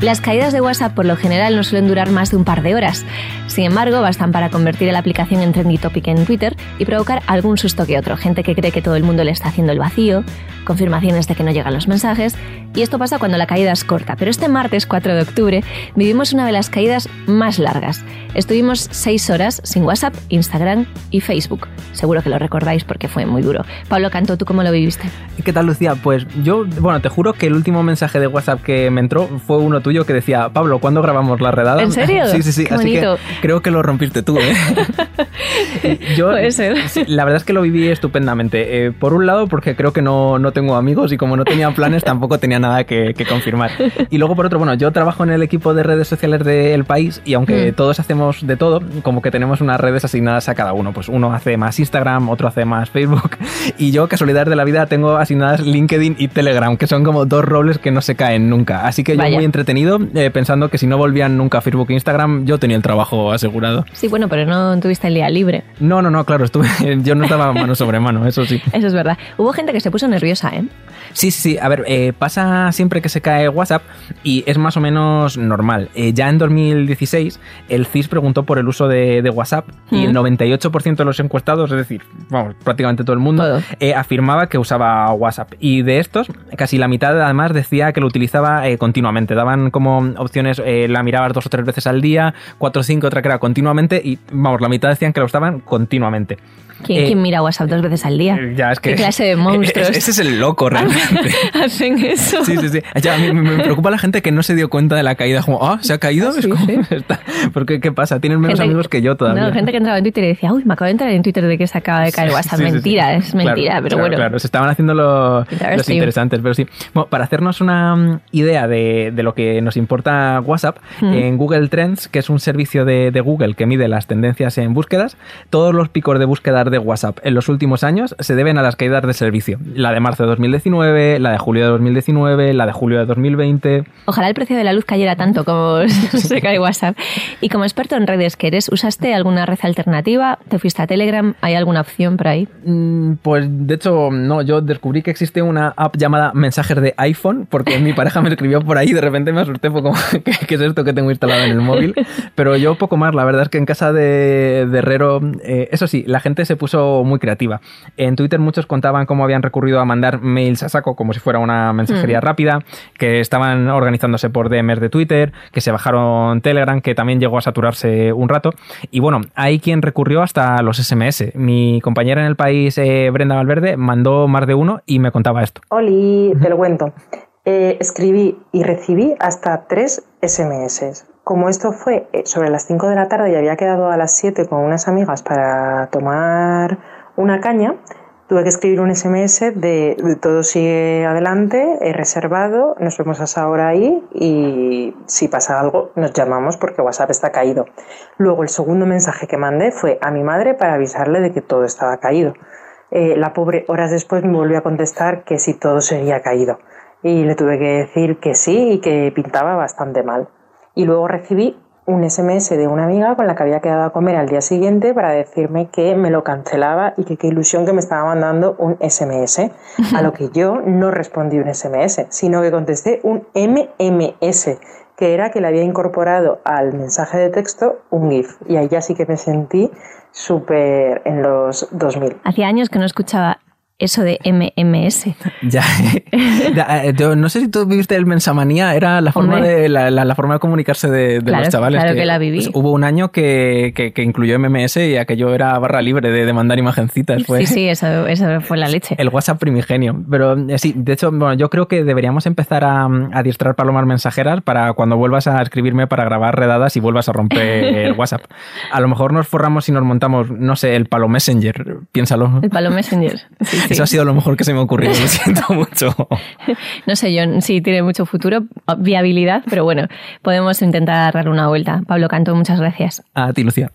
Las caídas de WhatsApp por lo general no suelen durar más de un par de horas. Sin embargo, bastan para convertir la aplicación en trendy topic en Twitter y provocar algún susto que otro. Gente que cree que todo el mundo le está haciendo el vacío, confirmaciones de que no llegan los mensajes. Y esto pasa cuando la caída es corta. Pero este martes 4 de octubre vivimos una de las caídas más largas. Estuvimos seis horas sin WhatsApp, Instagram y Facebook. Seguro que lo recordáis porque fue muy duro. Pablo Canto, ¿tú cómo lo viviste? ¿Qué tal, Lucía? Pues yo, bueno, te juro que el último mensaje de WhatsApp que me entró fue uno tuyo que decía, Pablo, ¿cuándo grabamos la redada? ¿En serio? Sí, sí, sí. Qué Así bonito. que creo que lo rompiste tú, ¿eh? yo, Puede ser. la verdad es que lo viví estupendamente. Eh, por un lado, porque creo que no, no tengo amigos y como no tenía planes, tampoco tenía nada que, que confirmar. Y luego, por otro, bueno, yo trabajo en el equipo de redes sociales del país y aunque Mm. todos hacemos de todo, como que tenemos unas redes asignadas a cada uno. Pues uno hace más Instagram, otro hace más Facebook. Y yo, casualidad de la vida, tengo asignadas LinkedIn y Telegram, que son como dos roles que no se caen nunca. Así que yo Vaya. muy entretenido, eh, pensando que si no volvían nunca a Facebook e Instagram, yo tenía el trabajo asegurado. Sí, bueno, pero no tuviste el día libre. No, no, no, claro, estuve, yo no estaba mano sobre mano, eso sí. Eso es verdad. Hubo gente que se puso nerviosa, ¿eh? Sí, sí, sí. A ver, eh, pasa siempre que se cae WhatsApp y es más o menos normal. Eh, ya en 2016 el CIS preguntó por el uso de, de WhatsApp y el Mm. 98% de los encuestados, es decir, vamos, prácticamente todo el mundo, eh, afirmaba que usaba WhatsApp. Y de estos, casi la mitad además decía que lo utilizaba continuamente. Daban como opciones, eh, la mirabas dos o tres veces al día, cuatro o cinco, otra que era continuamente y, vamos, la mitad decían que lo usaban continuamente. ¿Quién, Eh, quién mira WhatsApp dos veces al día? Eh, Ya, es que... ¿Qué clase de monstruos? Ese es el loco, realmente. Hacen eso. Sí, sí, sí. Ya, a mí me preocupa la gente que no se dio cuenta de la caída. Como, ah, ¿se ha caído? Sí, Es como, sí. está- ¿qué pasa? Tienen menos Gente- amigos que yo todavía. No, gente que entraba en Twitter y decía, uy, me acabo de entrar en Twitter de que se acaba de caer WhatsApp. Sí, mentira, es Claro, mentira, pero claro, bueno. Claro, se estaban haciendo lo- los interesantes, pero sí. Bueno, para hacernos una mm, idea de, de lo que nos importa WhatsApp, Mm. en Google Trends, que es un servicio de, de Google que mide las tendencias en búsquedas, todos los picos de búsquedas de WhatsApp en los últimos años se deben a las caídas de servicio. La de marzo de 2019, la de julio de 2019, la de julio de 2020. Ojalá el precio de la luz cayera tanto como se cae WhatsApp. Y como experto en redes que eres, ¿usaste alguna red alternativa? ¿Te fuiste a Telegram? ¿Hay alguna opción por ahí? Mm, Pues de hecho, no, yo descubrí que existe una app llamada Mensajes de iPhone, porque mi pareja me escribió por ahí y de repente me asusté, fue como, ¿qué, qué es esto que tengo instalado en el móvil? Pero yo poco más, la verdad es que en casa de, de Herrero, eh, eso sí, la gente se puso muy creativa. En Twitter muchos contaban cómo habían recurrido a mandar mails a saco como si fuera una mensajería Mm. rápida, que estaban organizándose por DMs de Twitter, que se bajaron Telegram, que también llegó a saturarse un rato. Y bueno, hay quien recurrió hasta los SMS. Mi compañera en el país, eh, Brenda Valverde, mandó más de uno y me contaba esto. Oli, te lo cuento. Eh, escribí y recibí hasta tres SMS. Como esto fue eh, sobre las 5 de la tarde y había quedado a las 7 con unas amigas para tomar una caña, tuve que escribir un SMS de, todo sigue adelante, he reservado, nos vemos a esa hora ahí y si pasa algo nos llamamos porque WhatsApp está caído. Luego el segundo mensaje que mandé fue a mi madre para avisarle de que todo estaba caído. Eh, la pobre horas después me volvió a contestar que si todo seguía caído. Y le tuve que decir que sí y que pintaba bastante mal. Y luego recibí un SMS de una amiga con la que había quedado a comer al día siguiente para decirme que me lo cancelaba y que qué ilusión que me estaba mandando un SMS. A lo que yo no respondí un SMS, sino que contesté un MMS, que era que le había incorporado al mensaje de texto un GIF. Y ahí ya sí que me sentí súper en los 2000. Hacía años que no escuchaba eso de MMS. Ya, Ya, eh, yo no sé si tú viviste el Mensamanía, era la forma, Hombre. de, la, la- la forma de comunicarse de, de Claro, los chavales. claro que la viví. pues, hubo un año que, que- que incluyó MMS y aquello era barra libre de, de mandar imagencitas. Fue Sí, sí, eso, eso fue la leche. el WhatsApp primigenio. Pero eh, sí, de hecho, bueno, yo creo que deberíamos empezar a, a adiestrar palomas mensajeras para cuando vuelvas a escribirme para grabar redadas y vuelvas a romper el WhatsApp. A lo mejor nos forramos y nos montamos, no sé, el palo Messenger. Piénsalo. El palo Messenger. Sí, sí. Eso ha sido lo mejor que se me ha ocurrido, lo siento mucho. No sé, yo sí tiene mucho futuro, viabilidad, pero bueno, podemos intentar darle una vuelta. Pablo Canto, muchas gracias. A ti, Lucía.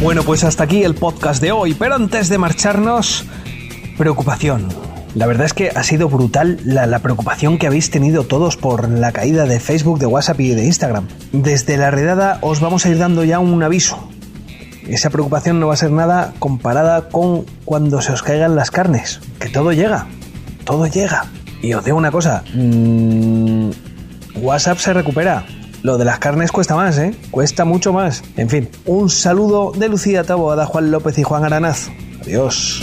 Bueno, pues hasta aquí el podcast de hoy, pero antes de marcharnos, preocupación. La verdad es que ha sido brutal la, la, preocupación que habéis tenido todos por la caída de Facebook, de WhatsApp y de Instagram. Desde la redada os vamos a ir dando ya un aviso. Esa preocupación no va a ser nada comparada con cuando se os caigan las carnes, que todo llega, todo llega. Y os digo una cosa, mmm, WhatsApp se recupera, lo de las carnes cuesta más, ¿eh? Cuesta mucho más. En fin, un saludo de Lucía Taboada, Juan López y Juan Aranaz. Adiós.